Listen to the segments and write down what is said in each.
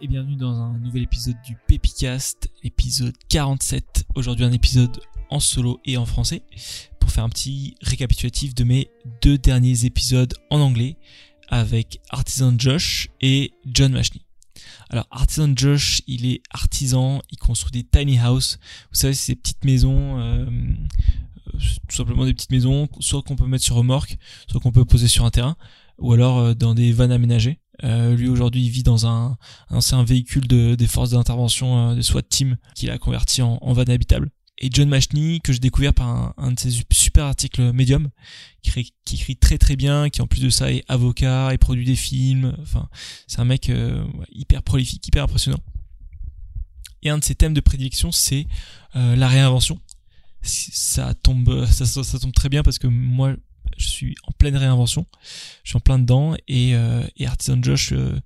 et bienvenue dans un nouvel épisode du Pepicast, épisode 47. Aujourd'hui un épisode en solo et en français pour faire un petit récapitulatif de mes deux derniers épisodes en anglais avec Artisan Josh et John Mashney. Alors Artisan Josh, il est artisan, il construit des tiny houses. Vous savez, ces petites maisons, euh, tout simplement des petites maisons, soit qu'on peut mettre sur remorque, soit qu'on peut poser sur un terrain, ou alors euh, dans des vannes aménagées. Euh, lui aujourd'hui vit dans un, un ancien véhicule de, des forces d'intervention euh, SWAT team qu'il a converti en, en van habitable. Et John Mashney que j'ai découvert par un, un, de ses super articles Medium qui, qui, écrit très très bien, qui en plus de ça est avocat et produit des films. Enfin, c'est un mec euh, hyper prolifique, hyper impressionnant. Et un de ses thèmes de prédilection c'est euh, la réinvention. Ça tombe, ça, ça tombe très bien parce que moi je suis en pleine réinvention, je suis en plein dedans et, euh, Artisan Josh, euh,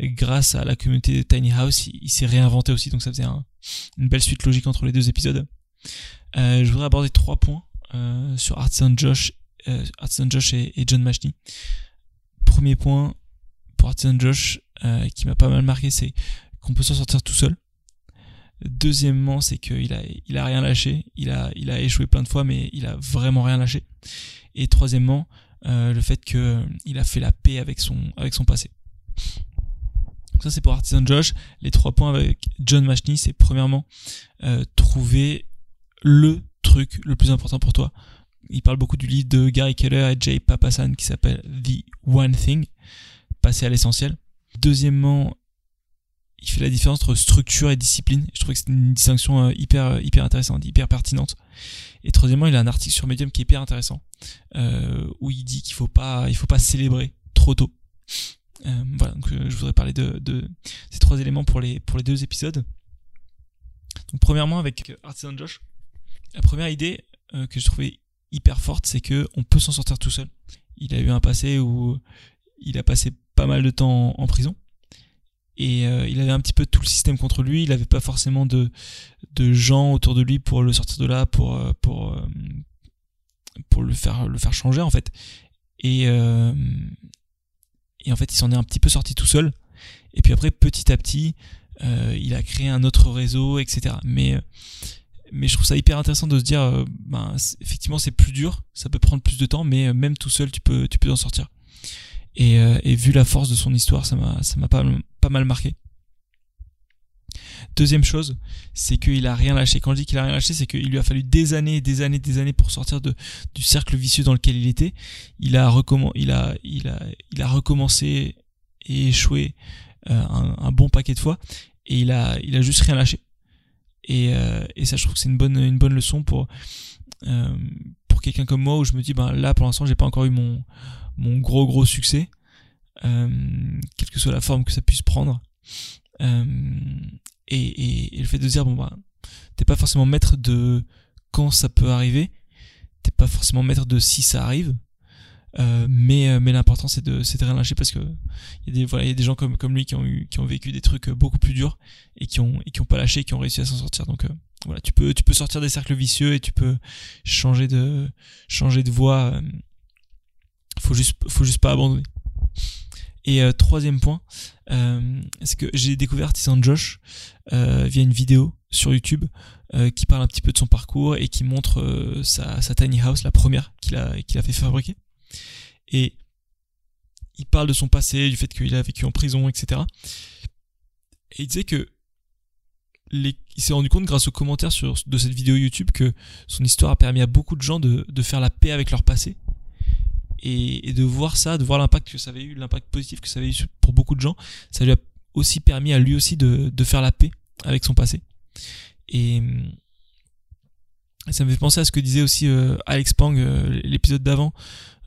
grâce à la communauté de Tiny House, il, s'est réinventé aussi, donc ça faisait un, une belle suite logique entre les deux épisodes. Euh, je voudrais aborder trois points sur Artisan Josh, Artisan Josh et, John Mashney. Premier point pour Artisan Josh qui m'a pas mal marqué, c'est qu'on peut s'en sortir tout seul. Deuxièmement, c'est qu'il a, il a rien lâché. Il a, il a échoué plein de fois, mais il a vraiment rien lâché. Et troisièmement, euh, le fait que euh, a fait la paix avec son, avec son passé. Donc ça, c'est pour Artisan Josh. Les trois points avec John Mashney, c'est premièrement euh, trouver le truc le plus important pour toi. Il parle beaucoup du livre de Gary Keller et Jay Papasan qui s'appelle The One Thing, passer à l'essentiel. Deuxièmement, il fait la différence entre structure et discipline. Je trouvais que c'était une distinction hyper hyper intéressante, hyper pertinente. Et troisièmement, il a un article sur Medium qui est hyper intéressant, euh, où il dit qu'il faut pas il faut pas célébrer trop tôt. Euh, voilà, donc je voudrais parler de, ces trois éléments pour les pour les deux épisodes. Donc premièrement avec Artisan Josh, la première idée euh, que je trouvais hyper forte, c'est que on peut s'en sortir tout seul. Il a eu un passé où il a passé pas mal de temps en prison et euh, il avait un petit peu tout le système contre lui. Il n'avait pas forcément de de gens autour de lui pour le sortir de là, pour euh, pour euh, pour le faire le faire changer en fait. Et euh, et en fait, il s'en est un petit peu sorti tout seul. Et puis après, petit à petit, euh, il a créé un autre réseau, etc. Mais mais je trouve ça hyper intéressant de se dire, ben effectivement, c'est plus dur, ça peut prendre plus de temps, mais même tout seul, tu peux tu peux en sortir. Et, euh, et, vu la force de son histoire, ça m'a ça m'a pas, pas mal marqué. Deuxième chose, c'est qu'il a rien lâché. Quand je dis qu'il a rien lâché, c'est qu'il lui a fallu des années, des années, des années pour sortir de, du cercle vicieux dans lequel il était. Il a, recomm il a, il a, il a recommencé et échoué euh, un, bon paquet de fois, et il a, il a juste rien lâché. Et, euh, ça, je trouve que c'est une bonne, une bonne leçon pour, euh, pour quelqu'un comme moi où je me dis, ben là, pour l'instant, j'ai pas encore eu mon, mon gros gros succès, quelle que soit la forme que ça puisse prendre. Euh, et, et, et, le fait de dire bon bah t'es pas forcément maître de quand ça peut arriver, t'es pas forcément maître de si ça arrive, euh, mais mais l'important c'est de c'est de rien lâcher parce que il y a des voilà il y a des gens comme comme lui qui ont eu qui ont vécu des trucs beaucoup plus durs et qui ont et qui ont pas lâché qui ont réussi à s'en sortir. Donc euh, voilà tu peux tu peux sortir des cercles vicieux et tu peux changer de changer de voie faut juste faut juste pas abandonner et euh, troisième point euh, c'est que j'ai découvert Artisan Josh euh, via une vidéo sur YouTube euh, qui parle un petit peu de son parcours et qui montre sa, tiny house la première qu'il a qu'il fait fabriquer. Et il parle de son passé du fait qu'il a vécu en prison etc et il disait que les, il s'est rendu compte grâce aux commentaires sur, de cette vidéo YouTube que son histoire a permis à beaucoup de gens de faire la paix avec leur passé et, et, de voir ça, de voir l'impact que ça avait eu, l'impact positif que ça avait eu pour beaucoup de gens, ça lui a aussi permis à lui aussi de, de faire la paix avec son passé. Et ça me fait penser à ce que disait aussi euh, Alex Pang euh, l'épisode d'avant.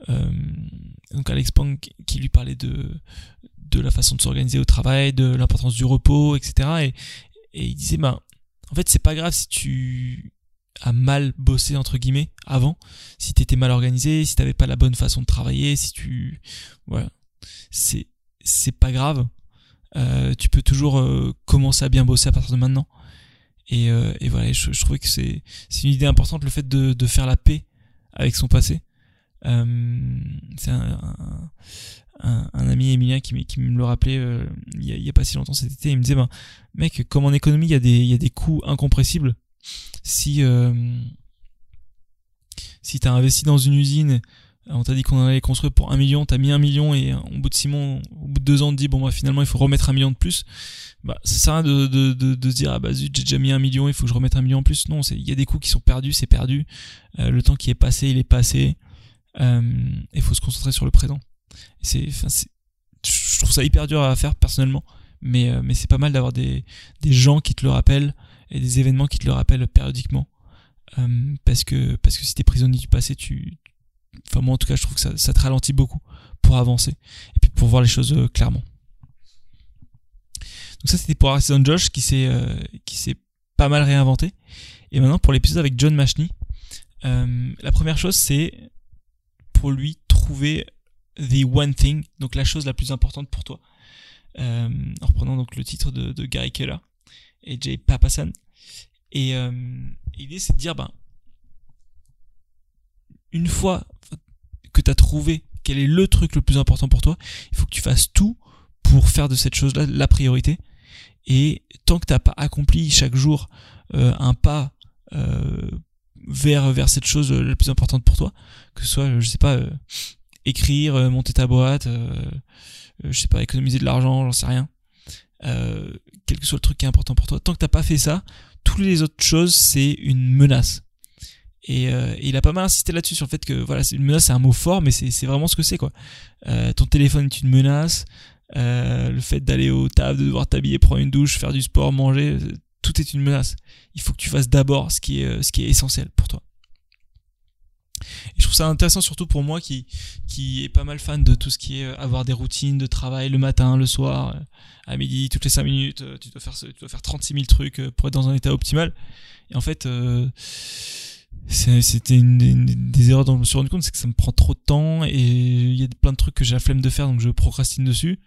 Euh, donc Alex Pang qui lui parlait de de la façon de s'organiser au travail, de l'importance du repos, etc. Et, et il disait ben en fait c'est pas grave si tu à mal bossé entre guillemets avant si t'étais mal organisé si t'avais pas la bonne façon de travailler si tu voilà c'est c'est pas grave euh, tu peux toujours euh, commencer à bien bosser à partir de maintenant et, euh, et voilà je, je trouvais que c'est c'est une idée importante le fait de, de faire la paix avec son passé euh, c'est un, un, un, ami Emilien qui, qui me le rappelait euh, il, y a, pas si longtemps cet été. Il me disait, ben, mec, comme en économie, il y a des, il y a des coûts incompressibles. Si, euh, si t'as investi dans une usine, on t'a dit qu'on allait construire pour un million, t'as mis un million et au bout de six mois, au bout de deux ans, on te dit, bon, bah, finalement, il faut remettre un million de plus. Bah, ça à rien de, de, de, de se dire, ah bah zut, j'ai déjà mis un million, il faut que je remette un million en plus. Non, il y a des coûts qui sont perdus, c'est perdu. le temps qui est passé, il est passé. Il faut se concentrer sur le présent. C'est, je trouve ça hyper dur à faire personnellement, mais, euh, mais c'est pas mal d'avoir des, des gens qui te le rappellent et des événements qui te le rappellent périodiquement. Euh, parce que parce que si t'es prisonnier du passé, tu, enfin moi en tout cas, je trouve que ça, ça te ralentit beaucoup pour avancer et puis pour voir les choses euh, clairement. Donc ça c'était pour Artisan Josh qui s'est qui s'est pas mal réinventé. Et maintenant pour l'épisode avec John Mashney, la première chose c'est pour lui trouver the one thing, donc la chose la plus importante pour toi. Euh, en reprenant donc le titre de, Gary Keller et Jay Papasan. Et euh, l'idée c'est de dire, ben, une fois que tu trouvé quel est le truc le plus important pour toi, il faut que tu fasses tout pour faire de cette chose-là la priorité. Et tant que tu n'as pas accompli chaque jour euh, un pas vers, vers cette chose la plus importante pour toi, que ce soit, je sais pas, écrire, euh, monter ta boîte, euh, euh, je sais pas, économiser de l'argent, j'en sais rien. Quel que soit le truc qui est important pour toi, tant que t'as pas fait ça, toutes les autres choses c'est une menace. Et, il a pas mal insisté là-dessus sur le fait que voilà, une menace c'est un mot fort, mais c'est vraiment ce que c'est quoi. ton téléphone est une menace, le fait d'aller au taf, de devoir t'habiller, prendre une douche, faire du sport, manger, tout est une menace. Il faut que tu fasses d'abord ce qui est ce qui est essentiel pour toi. Et je trouve ça intéressant surtout pour moi qui, qui est pas mal fan de tout ce qui est euh, avoir des routines de travail le matin, le soir, euh, à midi, toutes les 5 minutes, euh, tu dois faire, tu dois faire 36 000 trucs pour être dans un état optimal. Et en fait, c'était une, des erreurs dont je me suis rendu compte, c'est que ça me prend trop de temps et il y a plein de trucs que j'ai la flemme de faire donc je procrastine dessus.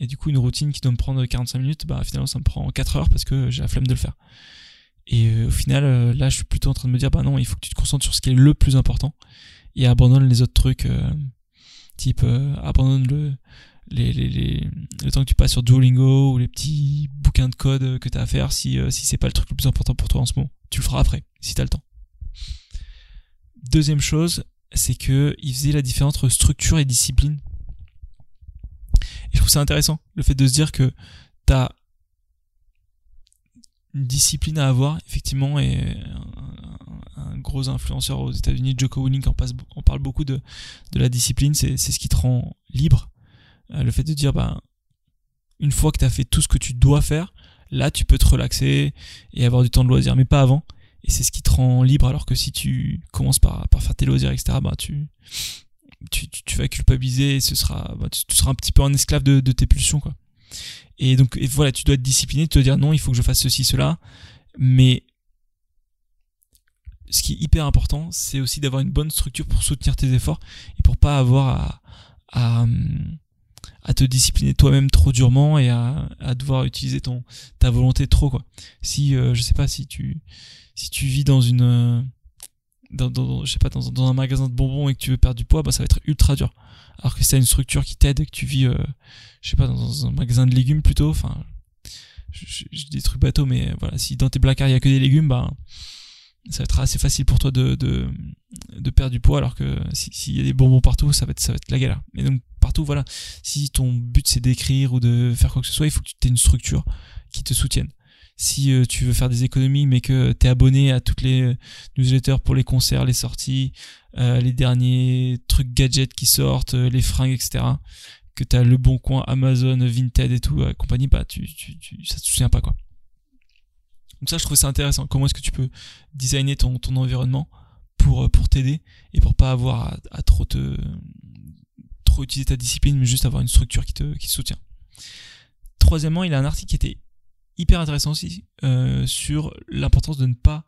Et du coup, une routine qui doit me prendre 45 minutes, bah finalement ça me prend 4 heures parce que j'ai la flemme de le faire. Et euh, au final, euh, là, je suis plutôt en train de me dire, bah non, il faut que tu te concentres sur ce qui est le plus important et abandonne les autres trucs, euh, type abandonne le, les, les, les, le temps que tu passes sur Duolingo ou les petits bouquins de code que tu as à faire si, si c'est pas le truc le plus important pour toi en ce moment. Tu le feras après, si tu as le temps. Deuxième chose, c'est que il faisait la différence entre structure et discipline. Et je trouve ça intéressant, le fait de se dire que tu as discipline à avoir, effectivement, et un, gros influenceur aux États-Unis, Joko Willing, en, passe, on parle beaucoup de, de la discipline, c'est ce qui te rend libre. Euh, le fait de dire, bah, une fois que tu as fait tout ce que tu dois faire, là, tu peux te relaxer et avoir du temps de loisir, mais pas avant. Et c'est ce qui te rend libre, alors que si tu commences par, par faire tes loisirs, etc., bah, tu, tu, tu, vas culpabiliser et ce sera, bah, tu, seras un petit peu un esclave de, de tes pulsions, quoi. Et donc voilà, tu dois être discipliné, te dire non, il faut que je fasse ceci, cela. Mais ce qui est hyper important, c'est aussi d'avoir une bonne structure pour soutenir tes efforts et pour pas avoir à, te discipliner toi-même trop durement et à, devoir utiliser ton ta volonté trop. Si euh, je sais pas si tu vis dans une dans, dans je sais pas dans, dans, un magasin de bonbons et que tu veux perdre du poids, bah ça va être ultra dur. Alors que si t'as une structure qui t'aide et que tu vis euh, je sais pas, dans un magasin de légumes plutôt, enfin, dis des trucs bateaux, mais voilà, si dans tes placards il y a que des légumes, bah, ça va être assez facile pour toi de, de, de perdre du poids, alors que s'il y a des bonbons partout, ça va être, ça va être la galère. Mais donc, partout, voilà, si ton but c'est d'écrire ou de faire quoi que ce soit, il faut que tu aies une structure qui te soutienne. Si euh, tu veux faire des économies, mais que tu es abonné à toutes les newsletters pour les concerts, les sorties, euh, les derniers trucs gadgets qui sortent, les fringues, etc que tu as le bon coin Amazon, Vinted et tout, compagnie, bah, tu, tu, tu, ça te souvient pas, quoi. Donc ça, je trouve ça intéressant. Comment est-ce que tu peux designer ton, ton environnement pour, euh, pour t'aider et pour pas avoir à, trop te, trop utiliser ta discipline, mais juste avoir une structure qui te, qui soutient? Troisièmement, il a un article qui était hyper intéressant aussi, euh, sur l'importance de ne pas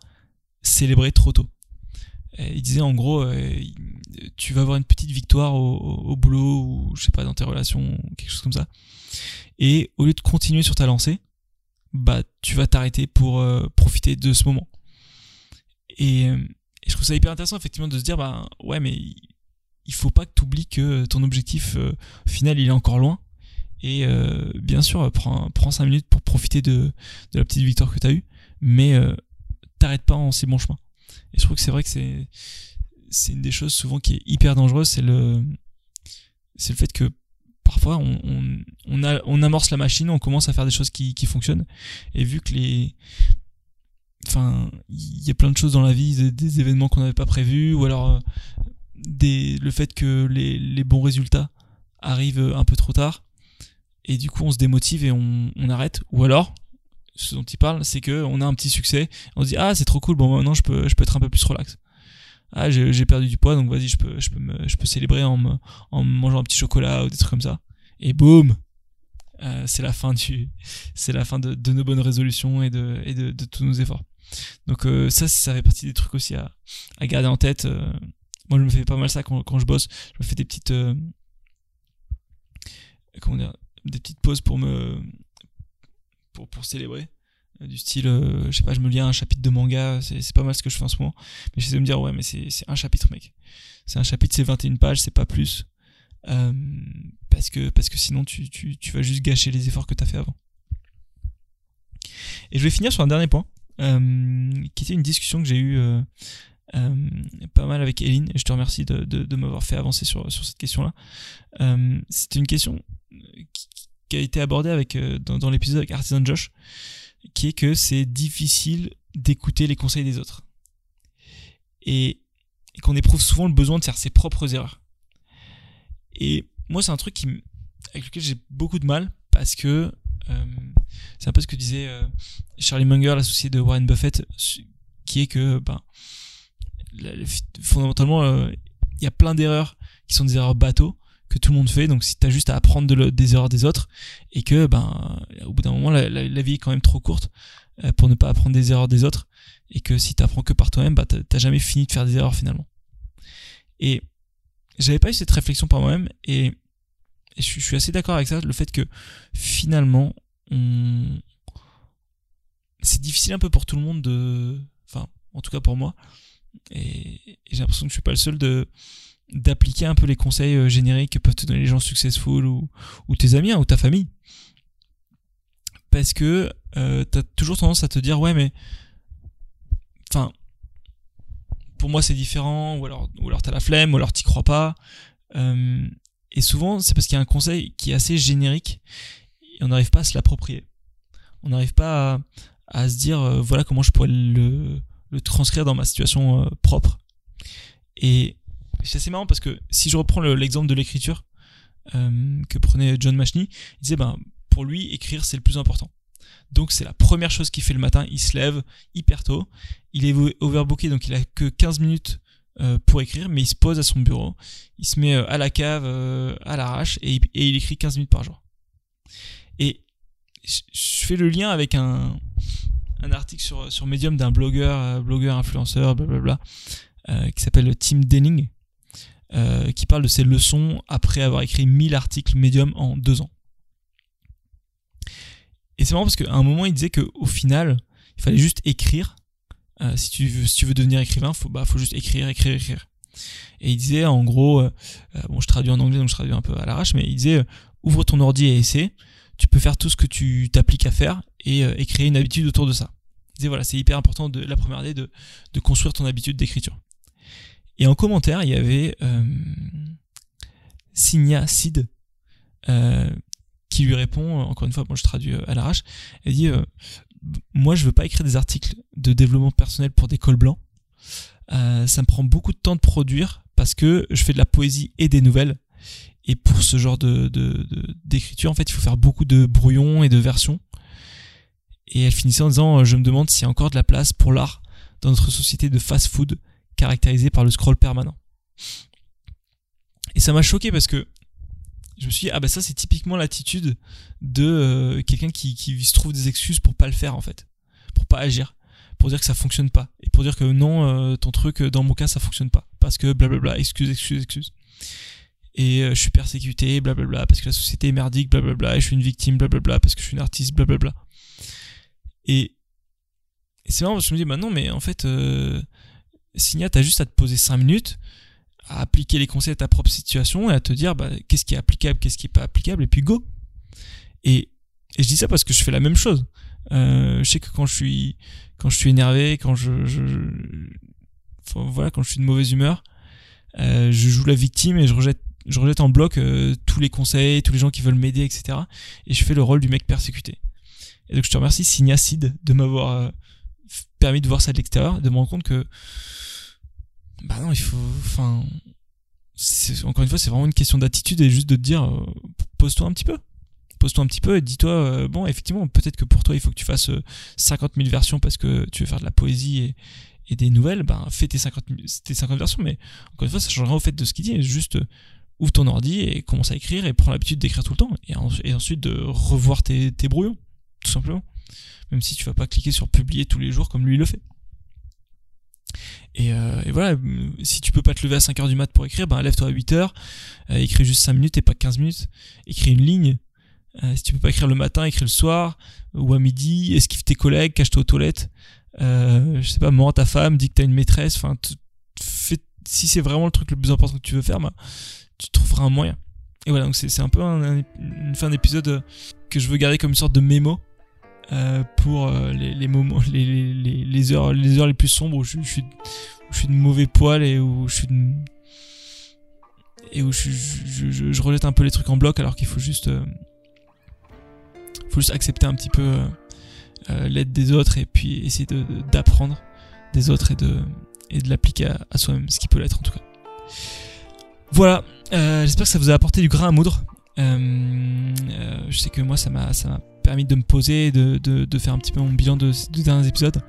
célébrer trop tôt. il disait en gros, euh, tu vas avoir une petite victoire au, boulot ou je sais pas dans tes relations, quelque chose comme ça. Et au lieu de continuer sur ta lancée, bah tu vas t'arrêter pour euh, profiter de ce moment. Et, je trouve ça hyper intéressant effectivement de se dire bah ouais mais il il faut pas que tu oublies que ton objectif final il est encore loin. Et bien sûr, prends, prends 5 minutes pour profiter de, de la petite victoire que tu as eue, mais t'arrêtes pas en si bon chemin. Et je trouve que c'est vrai que c'est c'est une des choses souvent qui est hyper dangereuse, c'est le c'est le fait que parfois on, on, on, amorce la machine, on commence à faire des choses qui, qui fonctionnent, et vu que les enfin il y a plein de choses dans la vie, des, événements qu'on n'avait pas prévus, ou alors euh, des, le fait que les, les bons résultats arrivent un peu trop tard, et du coup on se démotive et on, arrête, ou alors ce dont il parle, c'est que on a un petit succès, on se dit ah c'est trop cool, bon maintenant je peux, je peux être un peu plus relax. Ah j'ai perdu du poids, donc vas-y je peux, je peux je peux célébrer en, en mangeant un petit chocolat ou des trucs comme ça. Et boum, euh, c'est la fin du, c'est la fin de, nos bonnes résolutions et de, et de, tous nos efforts. Donc euh, ça, ça fait partie des trucs aussi à, à garder en tête. Euh, moi je me fais pas mal ça quand, quand je bosse. Je me fais des petites, euh, comment dire, des petites pauses pour me pour, pour célébrer. Euh, du style euh, je sais pas je me lis un chapitre de manga c'est pas mal ce que je fais en ce moment. Mais j'essaie de me dire ouais mais c'est un chapitre mec. C'est un chapitre c'est 21 pages c'est pas plus. Euh, parce que parce que sinon tu, tu, tu, vas juste gâcher les efforts que tu as fait avant. Et je vais finir sur un dernier point qui était une discussion que j'ai eue pas mal avec Eline et je te remercie de, m'avoir fait avancer sur, cette question là c'était une question qui, a été abordé avec euh, dans, l'épisode avec Artisan Josh, qui est que c'est difficile d'écouter les conseils des autres. Et, qu'on éprouve souvent le besoin de faire ses propres erreurs. Et moi, c'est un truc avec lequel j'ai beaucoup de mal parce que euh, c'est un peu ce que disait euh, Charlie Munger, l'associé de Warren Buffett, qui est que ben, fondamentalement, il y a plein d'erreurs qui sont des erreurs bateaux que tout le monde fait. Donc si t'as juste à apprendre des erreurs des autres et que ben au bout d'un moment la, vie est quand même trop courte euh, pour ne pas apprendre des erreurs des autres et que si t'apprends que par toi-même, bah t'as jamais fini de faire des erreurs finalement. Et j'avais pas eu cette réflexion par moi-même et, je, suis assez d'accord avec ça, le fait que finalement c'est difficile un peu pour tout le monde de enfin en tout cas pour moi et, j'ai l'impression que je suis pas le seul de d'appliquer un peu les conseils euh, génériques que peuvent te donner les gens successful ou, ou tes amis hein, ou ta famille. Parce que euh, t'as toujours tendance à te dire ouais mais enfin pour moi c'est différent ou alors ou alors t'as la flemme ou alors t'y crois pas euh, et souvent c'est parce qu'il y a un conseil qui est assez générique et on n'arrive pas à se l'approprier on n'arrive pas à, à, se dire euh, voilà comment je pourrais le, le transcrire dans ma situation euh, propre et c'est assez marrant parce que si je reprends l'exemple de l'écriture euh, que prenait John Mashney, il disait ben pour lui écrire c'est le plus important. Donc c'est la première chose qu'il fait le matin, il se lève hyper tôt, il est overbooké donc il a que 15 minutes euh, pour écrire mais il se pose à son bureau, il se met à la cave à l'arrache et, il écrit 15 minutes par jour. Et je fais le lien avec un, un article sur, sur Medium d'un blogueur, euh, blogueur influenceur, blablabla, euh, qui s'appelle Tim Denning, euh, qui parle de ses leçons après avoir écrit 1000 articles médium en deux ans. Et c'est marrant parce qu'à un moment, il disait qu'au final, il fallait juste écrire. Si, tu veux, si tu veux devenir écrivain, faut, bah, faut juste écrire, écrire, écrire. Et il disait, en gros, bon, je traduis en anglais, donc je traduis un peu à l'arrache, mais il disait, ouvre ton ordi et essaie. Tu peux faire tout ce que tu t'appliques à faire et, et, créer une habitude autour de ça. Disait, voilà, c'est hyper important de la première année de, de construire ton habitude d'écriture. Et en commentaire, il y avait euh, Signa Sid euh, qui lui répond, encore une fois, moi je traduis euh, à l'arrache, elle dit euh, Moi je veux pas écrire des articles de développement personnel pour des cols blancs. Euh, ça me prend beaucoup de temps de produire parce que je fais de la poésie et des nouvelles. Et pour ce genre de, de, d'écriture, en fait, il faut faire beaucoup de brouillons et de versions. Et elle finissait en disant Je me demande s'il y a encore de la place pour l'art dans notre société de fast-food caractérisé par le scroll permanent. Et ça m'a choqué parce que je me suis dit, ah bah ça c'est typiquement l'attitude de euh, quelqu'un qui, se trouve des excuses pour pas le faire en fait, pour pas agir, pour dire que ça fonctionne pas, et pour dire que non, euh, ton truc dans mon cas ça fonctionne pas, parce que blablabla, excuse, excuse, excuse. Et euh, je suis persécuté, blablabla, parce que la société est merdique, blablabla, et je suis une victime, blablabla, parce que je suis une artiste, blablabla. Et, c'est marrant parce que je me dis, bah non, mais en fait, Signa, t'as juste à te poser 5 minutes, à appliquer les conseils à ta propre situation et à te dire bah, qu'est-ce qui est applicable, qu'est-ce qui est pas applicable, et puis go. Et, et je dis ça parce que je fais la même chose. Euh, je sais que quand je suis quand je suis énervé, quand je, je, voilà, quand je suis de mauvaise humeur, euh, je joue la victime et je rejette je rejette en bloc euh, tous les conseils, tous les gens qui veulent m'aider, etc. Et je fais le rôle du mec persécuté. Et donc je te remercie Signacide de m'avoir euh, permis de voir ça de l'extérieur, de me rendre compte que bah non, il faut, enfin, encore une fois, c'est vraiment une question d'attitude et juste de te dire, euh, pose-toi un petit peu. Pose-toi un petit peu et dis-toi, bon, effectivement, peut-être que pour toi, il faut que tu fasses 50 000 versions parce que tu veux faire de la poésie et, des nouvelles, ben, fais tes 50, tes 50 versions, mais encore une fois, ça change rien au fait de ce qu'il dit, juste ouvre ton ordi et commence à écrire et prends l'habitude d'écrire tout le temps. Et, ensuite de revoir tes, brouillons, tout simplement. Même si tu vas pas cliquer sur publier tous les jours comme lui le fait. Et, euh, voilà, si tu peux pas te lever à 5h du mat pour écrire, ben lève-toi à 8h, euh, écris juste 5 minutes et pas 15 minutes, écris une ligne. Euh, si tu peux pas écrire le matin, écris le soir ou à midi, esquive tes collègues, cache-toi aux toilettes. je sais pas, mens ta femme, dis que t'as une maîtresse, enfin, si c'est vraiment le truc le plus important que tu veux faire, ben, tu trouveras un moyen. Et voilà, donc c'est un peu une fin d'épisode euh, que je veux garder comme une sorte de mémo euh, pour euh, les, moments, les, les, heures, les heures les plus sombres où je, suis, je suis de mauvais poil et où je suis et où je, je, un peu les trucs en bloc alors qu'il faut juste, faut juste accepter un petit peu l'aide des autres et puis essayer d'apprendre des autres et de, et de l'appliquer à, soi-même, ce qui peut l'être en tout cas. Voilà, euh, j'espère que ça vous a apporté du grain à moudre. Euh, euh, je sais que moi, ça m'a, permis de me poser, de, de, faire un petit peu mon bilan de ces deux derniers épisodes.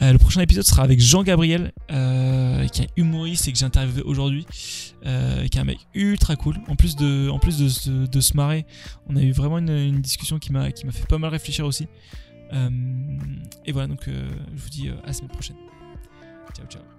le prochain épisode sera avec Jean-Gabriel, qui est un humoriste et que j'ai interviewé aujourd'hui, qui est un mec ultra cool. En plus de, se marrer, on a eu vraiment une, une discussion qui m'a fait pas mal réfléchir aussi. et voilà, donc je vous dis à la semaine prochaine. Ciao, ciao.